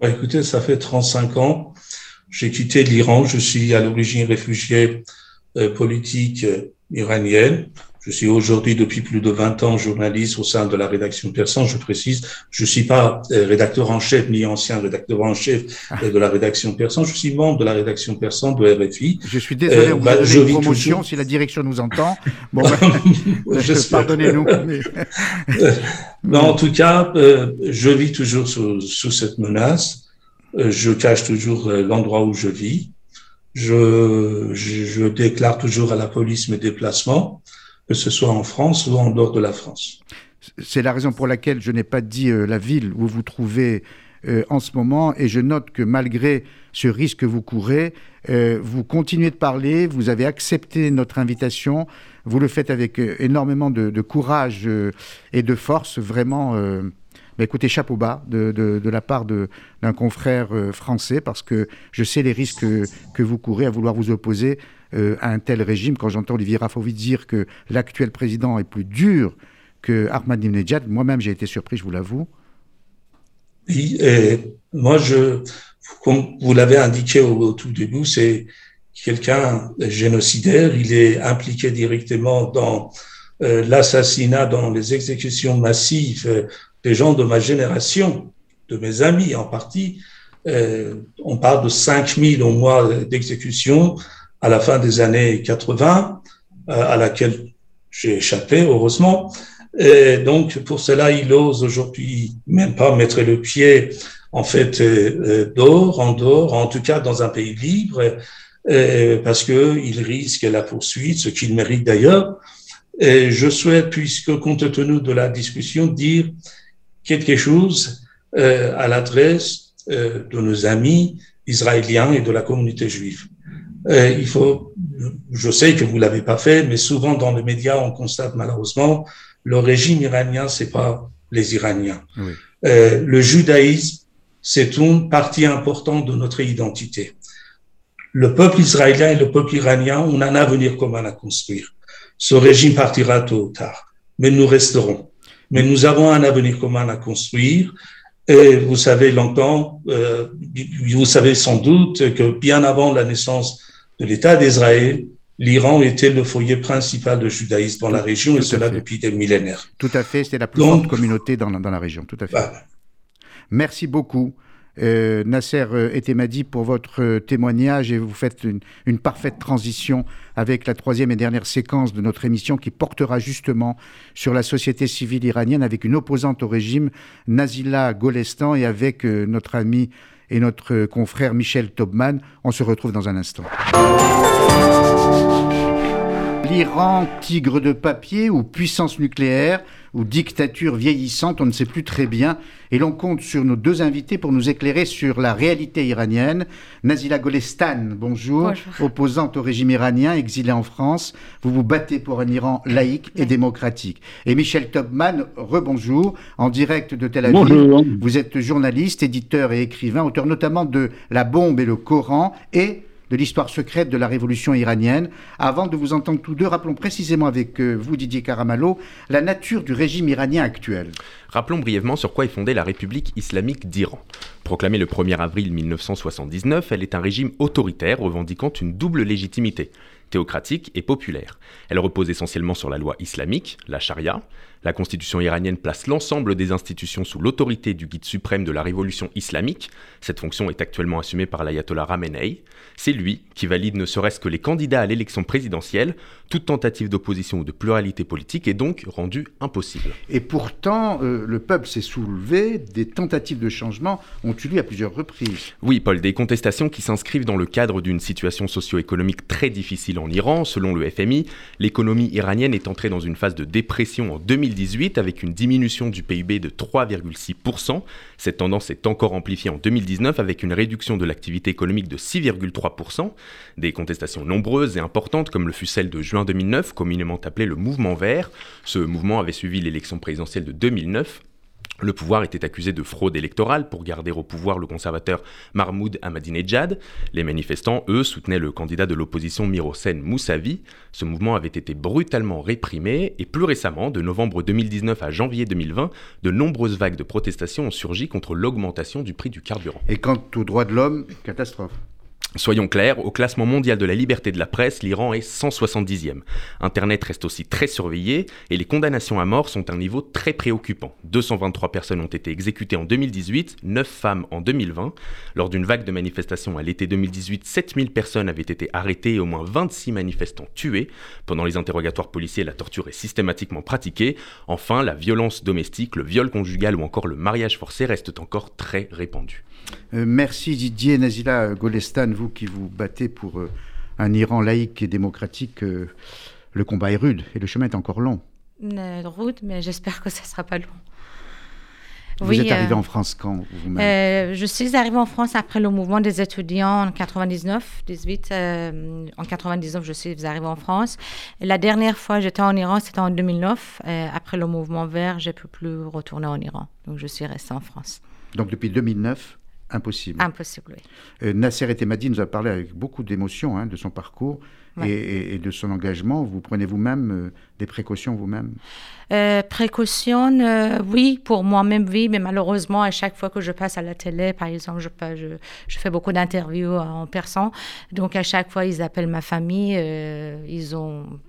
Bah, Écoutez, ça fait 35 ans. J'ai quitté l'Iran. Je suis à l'origine réfugié politique iranienne. Je suis aujourd'hui depuis plus de 20 ans journaliste au sein de la rédaction Persan. Je précise, je suis pas euh, rédacteur en chef ni ancien rédacteur en chef ah. de la rédaction Persan. Je suis membre de la rédaction Persan de RFI. Je suis désolé, euh, bah, je une promotion toujours... si la direction nous entend. Bon, bah, pardonnez-nous. Mais... en tout cas, euh, je vis toujours sous, sous cette menace. Euh, je cache toujours euh, l'endroit où je vis. Je, je, je déclare toujours à la police mes déplacements que ce soit en France ou en dehors de la France. C'est la raison pour laquelle je n'ai pas dit euh, la ville où vous vous trouvez euh, en ce moment et je note que malgré ce risque que vous courez, euh, vous continuez de parler, vous avez accepté notre invitation, vous le faites avec énormément de, courage et de force, vraiment. Bah, écoutez, chapeau bas de, la part d'un confrère français parce que je sais les risques que, que vous courez à vouloir vous opposer euh, à un tel régime. Quand j'entends Olivier Rafovic dire que l'actuel président est plus dur que Ahmadinejad, moi-même j'ai été surpris, je vous l'avoue. Oui, et moi, je, comme vous l'avez indiqué au, tout début, c'est quelqu'un génocidaire. Il est impliqué directement dans euh, l'assassinat, dans les exécutions massives euh, des gens de ma génération, de mes amis en partie. Euh, on parle de 5000 au mois d'exécution à la fin des années 80, euh, à laquelle j'ai échappé, heureusement. Et donc, pour cela, il ose aujourd'hui même pas mettre le pied, en fait, euh, dehors, en dehors, en tout cas dans un pays libre, euh, parce que il risque la poursuite, ce qu'il mérite d'ailleurs. Et je souhaite, puisque compte tenu de la discussion, dire quelque chose euh, à l'adresse euh, de nos amis israéliens et de la communauté juive. Euh, il faut, je sais que vous l'avez pas fait, mais souvent dans les médias, on constate malheureusement, le régime iranien, c'est pas les Iraniens. Oui. Euh, le judaïsme, c'est une partie importante de notre identité. Le peuple israélien et le peuple iranien, on a un avenir commun à construire. Ce régime partira tôt ou tard, mais nous resterons. Mais nous avons un avenir commun à construire. Et vous savez longtemps, euh, vous savez sans doute que bien avant la naissance de l'État d'Israël, l'Iran était le foyer principal de judaïsme dans la région, et cela depuis des millénaires. Tout à fait, c'était la plus grande communauté dans, dans, la région, tout à fait. Voilà. Merci beaucoup. Euh, Nasser Etemadi pour votre témoignage et vous faites une, une, parfaite transition avec la troisième et dernière séquence de notre émission qui portera justement sur la société civile iranienne avec une opposante au régime, Nazila Golestan, et avec euh, notre ami et notre confrère Michel Tobman. On se retrouve dans un instant. L'Iran, tigre de papier ou puissance nucléaire ou dictature vieillissante, on ne sait plus très bien. Et l'on compte sur nos deux invités pour nous éclairer sur la réalité iranienne. Nazila Golestan, bonjour, bonjour. opposante au régime iranien, exilée en France. Vous vous battez pour un Iran laïque et démocratique. Et Michel Topman, rebonjour, en direct de Tel Aviv. Bonjour. Vous êtes journaliste, éditeur et écrivain, auteur notamment de La bombe et le Coran et de l'histoire secrète de la révolution iranienne. Avant de vous entendre tous deux, rappelons précisément avec euh, vous, Didier Caramallo, la nature du régime iranien actuel. Rappelons brièvement sur quoi est fondée la République islamique d'Iran. Proclamée le 1er avril 1979, elle est un régime autoritaire revendiquant une double légitimité théocratique et populaire. Elle repose essentiellement sur la loi islamique, la charia. La constitution iranienne place l'ensemble des institutions sous l'autorité du guide suprême de la révolution islamique. Cette fonction est actuellement assumée par l'ayatollah Ramenei. C'est lui qui valide ne serait-ce que les candidats à l'élection présidentielle. Toute tentative d'opposition ou de pluralité politique est donc rendue impossible. Et pourtant, euh, le peuple s'est soulevé, des tentatives de changement ont eu lieu à plusieurs reprises. Oui, Paul, des contestations qui s'inscrivent dans le cadre d'une situation socio-économique très difficile en Iran. Selon le FMI, l'économie iranienne est entrée dans une phase de dépression en 2018 avec une diminution du PIB de 3,6%. Cette tendance est encore amplifiée en 2019 avec une réduction de l'activité économique de 6,3%. Des contestations nombreuses et importantes comme le fut celle de juin 2009, communément appelée le mouvement vert. Ce mouvement avait suivi l'élection présidentielle de 2009 le pouvoir était accusé de fraude électorale pour garder au pouvoir le conservateur Mahmoud Ahmadinejad. Les manifestants, eux, soutenaient le candidat de l'opposition Mirosen Moussavi. Ce mouvement avait été brutalement réprimé et plus récemment, de novembre 2019 à janvier 2020, de nombreuses vagues de protestations ont surgi contre l'augmentation du prix du carburant. Et quant aux droits de l'homme, catastrophe. Soyons clairs, au classement mondial de la liberté de la presse, l'Iran est 170e. Internet reste aussi très surveillé et les condamnations à mort sont à un niveau très préoccupant. 223 personnes ont été exécutées en 2018, 9 femmes en 2020. Lors d'une vague de manifestations à l'été 2018, 7000 personnes avaient été arrêtées et au moins 26 manifestants tués. Pendant les interrogatoires policiers, la torture est systématiquement pratiquée. Enfin, la violence domestique, le viol conjugal ou encore le mariage forcé restent encore très répandus. Euh, merci Didier Nazila Golestan, vous qui vous battez pour euh, un Iran laïque et démocratique. Euh, le combat est rude et le chemin est encore long. rude, mais j'espère que ça ne sera pas long. Vous êtes arrivé en France quand vous-même? Je suis arrivée en France après le mouvement des étudiants en 99, 18. en 99, je suis arrivée en France. la dernière fois j'étais en Iran, c'était en 2009. après le mouvement vert, j'ai pu plus retourner en Iran. Donc je suis restée en France. Donc depuis 2009 Impossible. Impossible, oui. Euh, Nasser Etemadi nous a parlé avec beaucoup d'émotion hein, de son parcours et, de son engagement. Vous prenez vous-même euh, des précautions vous-même? Euh, Précautions, euh, oui, pour moi-même, oui, mais malheureusement, à chaque fois que je passe à la télé, par exemple, je, je, je fais beaucoup d'interviews en persan. Donc, à chaque fois, ils appellent ma famille. ils ont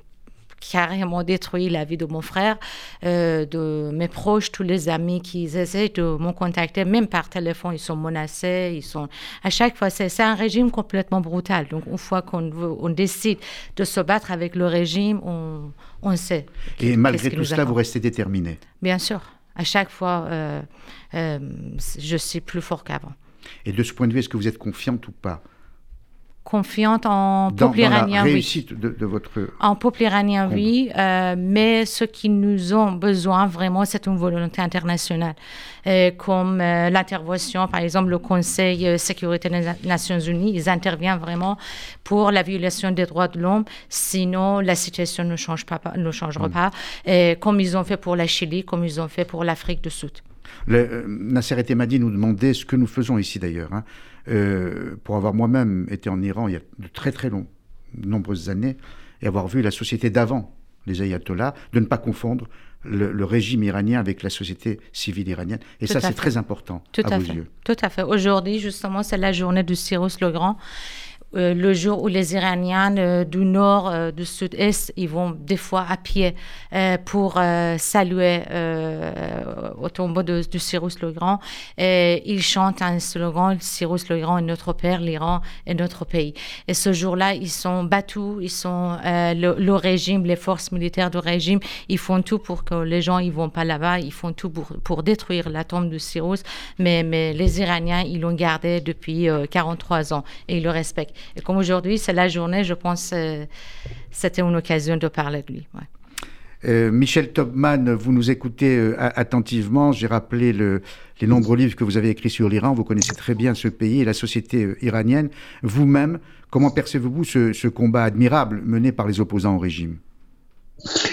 carrément détruit la vie de mon frère, euh, de mes proches, tous les amis qui essaient de me contacter, même par téléphone, ils sont menacés, ils sont... À chaque fois, c'est un régime complètement brutal. Donc, une fois qu'on on décide de se battre avec le régime, on, on sait. Et malgré tout cela, vous restez déterminé Bien sûr. À chaque fois, euh, euh, je suis plus fort qu'avant. Et de ce point de vue, est-ce que vous êtes confiante ou pas? Confiante en peuple iranien, réussite oui. de, votre... En peuple iranien, oui, euh, mais ce qui nous ont besoin vraiment, c'est une volonté internationale, euh, comme euh, l'intervention, par exemple, le Conseil de sécurité des Nations Unies, ils interviennent vraiment pour la violation des droits de l'homme, sinon la situation ne, change pas, ne changera pas, et comme ils ont fait pour la Chili, comme ils ont fait pour l'Afrique du Sud. Le, Nasser Etemadi nous demandait ce que nous faisons ici d'ailleurs. Hein. Euh, pour avoir moi-même été en Iran il y a de très très longs, nombreuses années, et avoir vu la société d'avant, les ayatollahs, de ne pas confondre le, régime iranien avec la société civile iranienne. Et ça, c'est très important Tout à, à vos fait. yeux. Tout à fait. Aujourd'hui, justement, c'est la journée du Cyrus le Grand. Euh, le jour où les Iraniens euh, du nord, euh, du sud-est, ils vont des fois à pied pour saluer au tombeau de, Cyrus le Grand. Et ils chantent un slogan, Cyrus le Grand est notre père, l'Iran est notre pays. Et ce jour-là, ils sont battus, ils sont le, régime, les forces militaires du régime, ils font tout pour que les gens ils vont pas là-bas, ils font tout pour, pour détruire la tombe de Cyrus. Mais, mais les Iraniens, ils l'ont gardé depuis 43 ans et ils le respectent. Et comme aujourd'hui, c'est la journée, je pense euh, c'était une occasion de parler de lui. Euh, Michel Topman, vous nous écoutez euh, attentivement. J'ai rappelé les nombreux livres que vous avez écrits sur l'Iran. Vous connaissez très bien ce pays et la société iranienne. Vous-même, comment percevez-vous ce, combat admirable mené par les opposants au régime?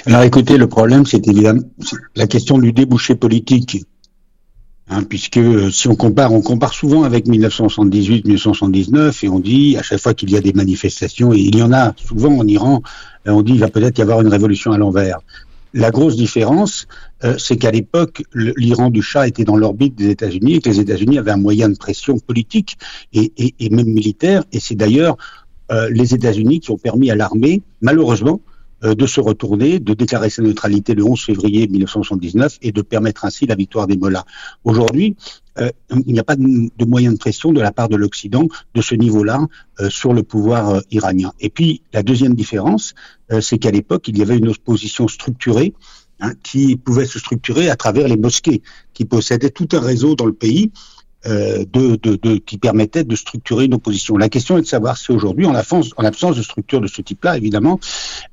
Alors écoutez, le problème, c'est évidemment la question du débouché politique. Hein, puisque euh, si on compare, on compare souvent avec 1978-1979 et on dit à chaque fois qu'il y a des manifestations, et il y en a souvent en Iran, euh, on dit il va peut-être y avoir une révolution à l'envers. La grosse différence, euh, c'est qu'à l'époque, l'Iran du Shah était dans l'orbite des États-Unis et que les États-Unis avaient un moyen de pression politique et, même militaire. Et c'est d'ailleurs les États-Unis qui ont permis à l'armée, malheureusement, de se retourner, de déclarer sa neutralité le 11 février 1979 et de permettre ainsi la victoire des Mollahs. Aujourd'hui, euh, il n'y a pas de, moyen de pression de la part de l'Occident de ce niveau-là euh, sur le pouvoir iranien. Et puis, la deuxième différence, c'est qu'à l'époque, il y avait une opposition structurée hein, qui pouvait se structurer à travers les mosquées, qui possédaient tout un réseau dans le pays euh, de, de, de, qui permettait de structurer une opposition. La question est de savoir si aujourd'hui, en en l'absence de structure de ce type-là, évidemment,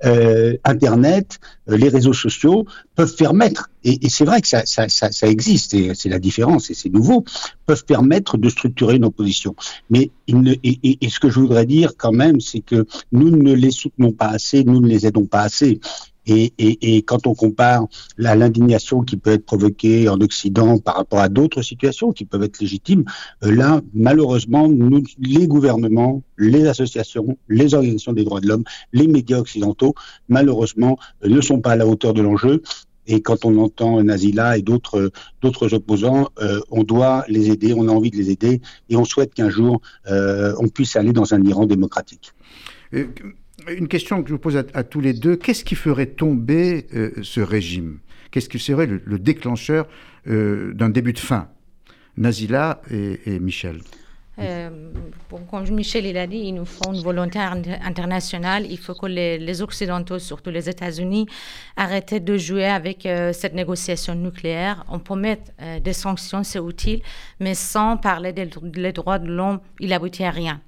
euh, Internet, euh, les réseaux sociaux peuvent permettre, et, et c'est vrai que ça, ça, ça, ça existe, et c'est la différence, et c'est nouveau, peuvent permettre de structurer une opposition. Mais ne, et, et ce que je voudrais dire quand même, c'est que nous ne les soutenons pas assez, nous ne les aidons pas assez. Et, quand on compare l'indignation qui peut être provoquée en Occident par rapport à d'autres situations qui peuvent être légitimes, euh, là, malheureusement, les gouvernements, les associations, les organisations des droits de l'homme, les médias occidentaux, malheureusement, euh, ne sont pas à la hauteur de l'enjeu. Et quand on entend Nazila et d'autres d'autres opposants, euh, on doit les aider, on a envie de les aider, et on souhaite qu'un jour euh, on puisse aller dans un Iran démocratique. Euh, une question que je vous pose à, tous les deux. Qu'est-ce qui ferait tomber euh, ce régime? Qu'est-ce qui serait le, le déclencheur euh, d'un début de fin? Nazila et Michel. Euh, comme Michel il a dit, il nous faut une volonté internationale. Il faut que les, Occidentaux, surtout les États-Unis, arrêtent de jouer avec euh, cette négociation nucléaire. On peut mettre euh, des sanctions, c'est utile, mais sans parler des, droits de l'homme, il aboutit à rien.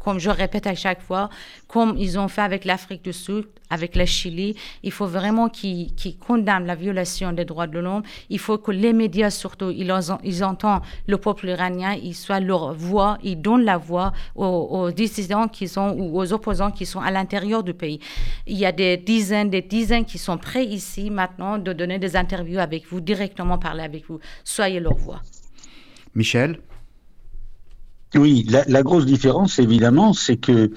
Comme je répète à chaque fois, comme ils ont fait avec l'Afrique du Sud, avec la Chili, il faut vraiment qu'ils qu condamnent la violation des droits de l'homme. Il faut que les médias, surtout, ils, ils entendent le peuple iranien, ils soient leur voix, ils donnent la voix aux, aux dissidents qui sont ou aux opposants qui sont à l'intérieur du pays. Il y a des dizaines, des dizaines qui sont prêts ici maintenant de donner des interviews avec vous, directement parler avec vous. Soyez leur voix. Michel? Oui, la, la grosse différence, évidemment, c'est que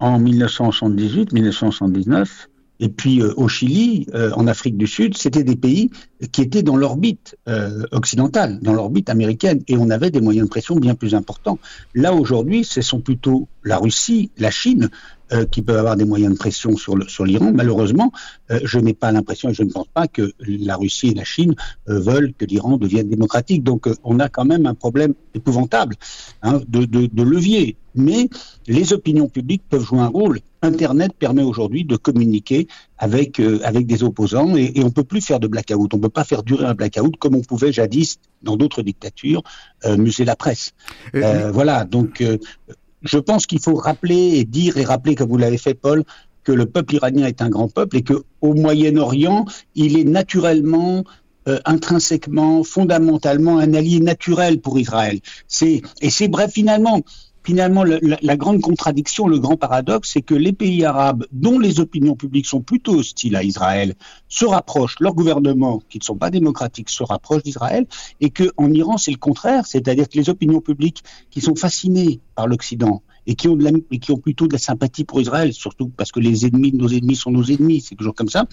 en 1978, 1979, et puis euh, au Chili, euh, en Afrique du Sud, c'était des pays qui étaient dans l'orbite euh, occidentale, dans l'orbite américaine, et on avait des moyens de pression bien plus importants. Là, aujourd'hui, ce sont plutôt la Russie, la Chine, qui peuvent avoir des moyens de pression sur l'Iran. Malheureusement, je n'ai pas l'impression et je ne pense pas que la Russie et la Chine veulent que l'Iran devienne démocratique. Donc on a quand même un problème épouvantable hein, de levier. Mais les opinions publiques peuvent jouer un rôle. Internet permet aujourd'hui de communiquer avec, euh, avec des opposants et, et on ne peut plus faire de blackout. On ne peut pas faire durer un blackout comme on pouvait jadis dans d'autres dictatures euh, muser la presse. Euh, voilà, donc euh, je pense qu'il faut rappeler et dire et rappeler, comme vous l'avez fait, Paul, que le peuple iranien est un grand peuple et qu'au Moyen-Orient, il est naturellement euh, intrinsèquement, fondamentalement un allié naturel pour Israël. C'est et c'est bref finalement. Finalement, la, grande contradiction, le grand paradoxe, c'est que les pays arabes, dont les opinions publiques sont plutôt hostiles à Israël, se rapprochent, leurs gouvernements, qui ne sont pas démocratiques, se rapprochent d'Israël, et qu'en Iran, c'est le contraire, c'est-à-dire que les opinions publiques qui sont fascinées par l'Occident, et qui ont, plutôt de la sympathie pour Israël, surtout parce que les ennemis de nos ennemis sont nos ennemis, c'est toujours comme ça.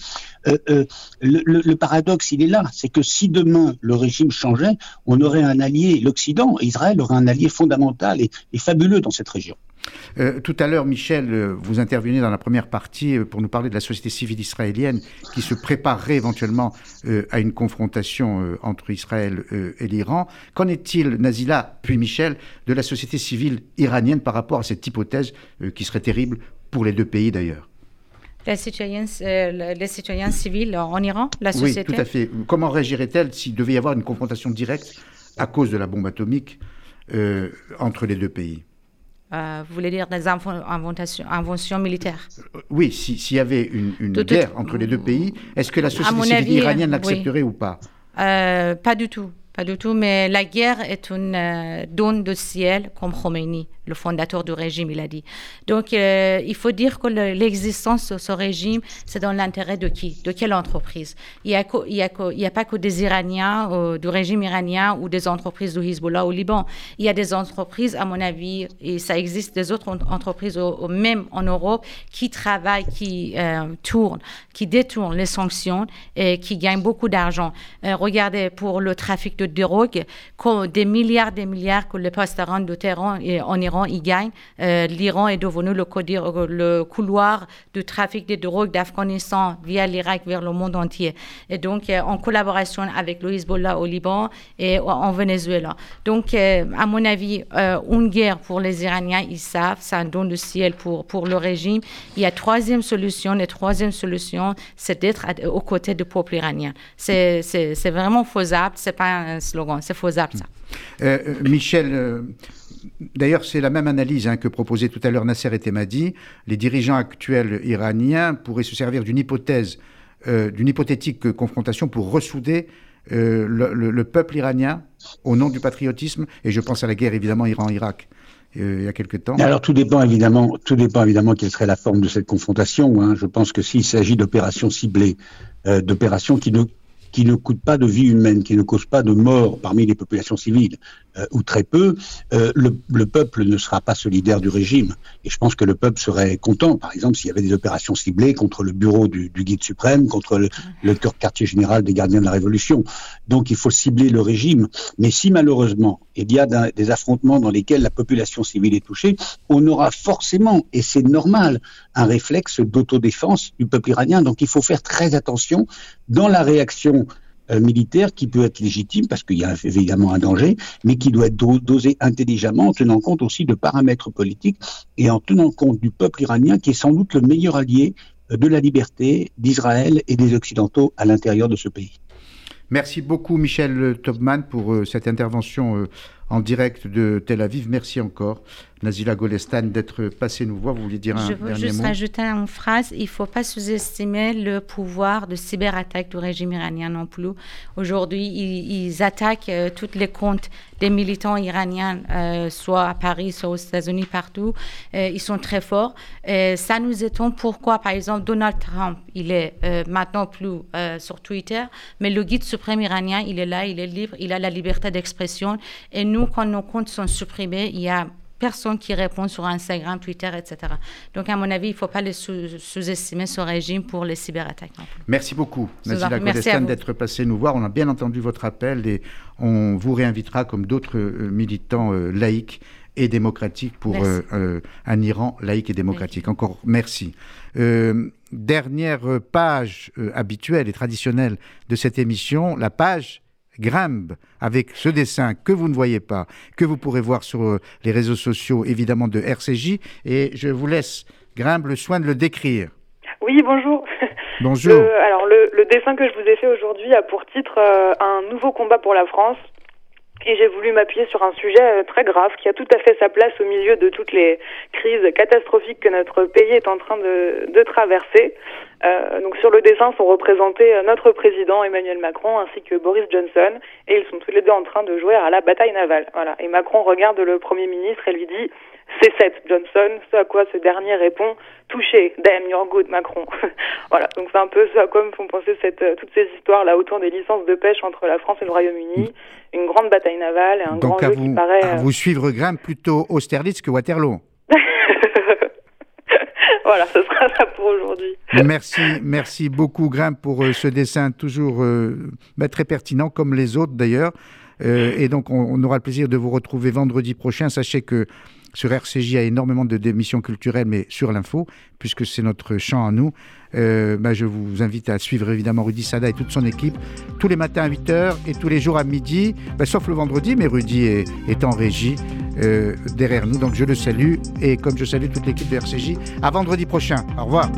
Euh, euh, le, paradoxe, il est là, c'est que si demain le régime changeait, on aurait un allié, l'Occident, Israël aurait un allié fondamental et, fabuleux dans cette région. Euh, tout à l'heure, Michel, vous intervenez dans la première partie pour nous parler de la société civile israélienne qui se préparerait éventuellement à une confrontation entre Israël et l'Iran. Qu'en est-il, Nazila, puis Michel, de la société civile iranienne par rapport cette hypothèse qui serait terrible pour les deux pays d'ailleurs les citoyens, euh, les citoyens civils en Iran, la société? Oui, tout à fait. Comment réagirait-elle s'il devait y avoir une confrontation directe à cause de la bombe atomique euh, entre les deux pays? Euh, vous voulez dire des inventions, inventions militaires? Oui, s'il si y avait une, guerre tout... entre les deux pays, est-ce que la société civile avis, iranienne l'accepterait oui. ou pas? Euh, Pas du tout. Pas du tout, mais la guerre est une euh, donne de ciel, comme Khomeini, le fondateur du régime, il a dit. Donc, euh, il faut dire que l'existence de ce régime, c'est dans l'intérêt de qui? De quelle entreprise? Il n'y a, pas que des Iraniens, euh, du régime iranien ou des entreprises du Hezbollah au Liban. Il y a des entreprises, à mon avis, et ça existe des autres entreprises, même en Europe, qui travaillent, qui tournent, qui détournent les sanctions et qui gagnent beaucoup d'argent. regardez, pour le trafic de drogue, des milliards des milliards que les restaurants de terrain en Iran y gagnent. Euh, L'Iran est devenu le, couloir du trafic de drogue d'Afghanistan via l'Irak vers le monde entier. Et donc, euh, en collaboration avec le au Liban et en Venezuela. Donc, euh, à mon avis, une guerre pour les Iraniens, ils savent, c'est un don de ciel pour, pour le régime. Il y a troisième solution, et troisième solution, c'est d'être aux côtés du peuple iranien. C'est vraiment faisable, c'est pas un slogan, c'est faisable ça. Michel, d'ailleurs c'est la même analyse hein, que proposait tout à l'heure Nasser et Temadi. Les dirigeants actuels iraniens pourraient se servir d'une hypothèse, d'une hypothétique confrontation pour ressouder le, peuple iranien au nom du patriotisme. Et je pense à la guerre évidemment Iran-Irak. il y a quelque temps. Alors tout dépend évidemment, tout dépend évidemment quelle serait la forme de cette confrontation. Hein. Je pense que s'il s'agit d'opérations ciblées, d'opérations qui ne qui ne coûte pas de vie humaine, qui ne cause pas de mort parmi les populations civiles, euh, ou très peu, euh, le, le, peuple ne sera pas solidaire du régime. Et je pense que le peuple serait content, par exemple, s'il y avait des opérations ciblées contre le bureau du, du guide suprême, contre le, le, quartier général des gardiens de la Révolution. Donc il faut cibler le régime. Mais si malheureusement il y a des affrontements dans lesquels la population civile est touchée, on aura forcément, et c'est normal, un réflexe d'autodéfense du peuple iranien. Donc il faut faire très attention dans la réaction euh, militaire qui peut être légitime parce qu'il y a évidemment un danger, mais qui doit être dosé intelligemment en tenant compte aussi de paramètres politiques et en tenant compte du peuple iranien qui est sans doute le meilleur allié euh, de la liberté d'Israël et des Occidentaux à l'intérieur de ce pays. Merci beaucoup Michel Topman pour euh, cette intervention en direct de Tel Aviv. Merci encore, Nazila Golestan, d'être passé nous voir. Vous vouliez dire un Je veux juste rajouter une phrase. Il ne faut pas sous-estimer le pouvoir de cyberattaque du régime iranien non plus. Aujourd'hui, ils, attaquent euh, toutes les comptes des militants iraniens, euh, soit à Paris, soit aux États-Unis, partout. Euh, ils sont très forts. ça nous étonne pourquoi, par exemple, Donald Trump, il est maintenant plus sur Twitter, mais le guide suprême iranien, il est là, il est libre, il a la liberté d'expression. Et nous, quand nos comptes sont supprimés, il y a personne qui répond sur Instagram, Twitter, etc. Donc, à mon avis, il ne faut pas les sous-estimer ce régime pour les cyberattaques. Merci beaucoup, Nazila Godestan, d'être passé nous voir. On a bien entendu votre appel et on vous réinvitera comme d'autres euh, militants euh, laïcs et démocratiques pour euh, un Iran laïque et démocratique. Encore merci. dernière page habituelle et traditionnelle de cette émission, la page Grimbe avec ce dessin que vous ne voyez pas, que vous pourrez voir sur euh, les réseaux sociaux évidemment de RCJ. Et je vous laisse, Grimbe, le soin de le décrire. Oui, bonjour. Bonjour. alors le, dessin que je vous ai fait aujourd'hui a pour titre euh, Un nouveau combat pour la France. Et j'ai voulu m'appuyer sur un sujet euh, très grave qui a tout à fait sa place au milieu de toutes les crises catastrophiques que notre pays est en train de, de traverser. Euh, donc sur le dessin sont représentés euh, notre président Emmanuel Macron ainsi que Boris Johnson et ils sont tous les deux en train de jouer à la bataille navale. Voilà. Et Macron regarde le Premier ministre et lui dit C7 Johnson, ce à quoi ce dernier répond touché, damn you're good Macron. voilà, donc c'est un peu ce à quoi me font penser cette, euh, toutes ces histoires là autour des licences de pêche entre la France et le Royaume-Uni, une grande bataille navale et un grand jeu qui paraît... à vous suivre Grimm plutôt Austerlitz que Waterloo voilà, ce sera ça pour aujourd'hui. Merci, merci beaucoup Grim pour euh, ce dessin toujours euh, bah, très pertinent, comme les autres d'ailleurs. Euh, et donc on, aura le plaisir de vous retrouver vendredi prochain. Sachez que sur RCJ, il y a énormément de démissions culturelles, mais sur l'info, puisque c'est notre champ à nous. Bah, je vous invite à suivre évidemment Rudy Sada et toute son équipe tous les matins à 8h et tous les jours à midi, bah, sauf le vendredi, mais Rudy est, est en régie. Euh, derrière nous. Donc je le salue et comme je salue toute l'équipe de RCJ, à vendredi prochain. Au revoir.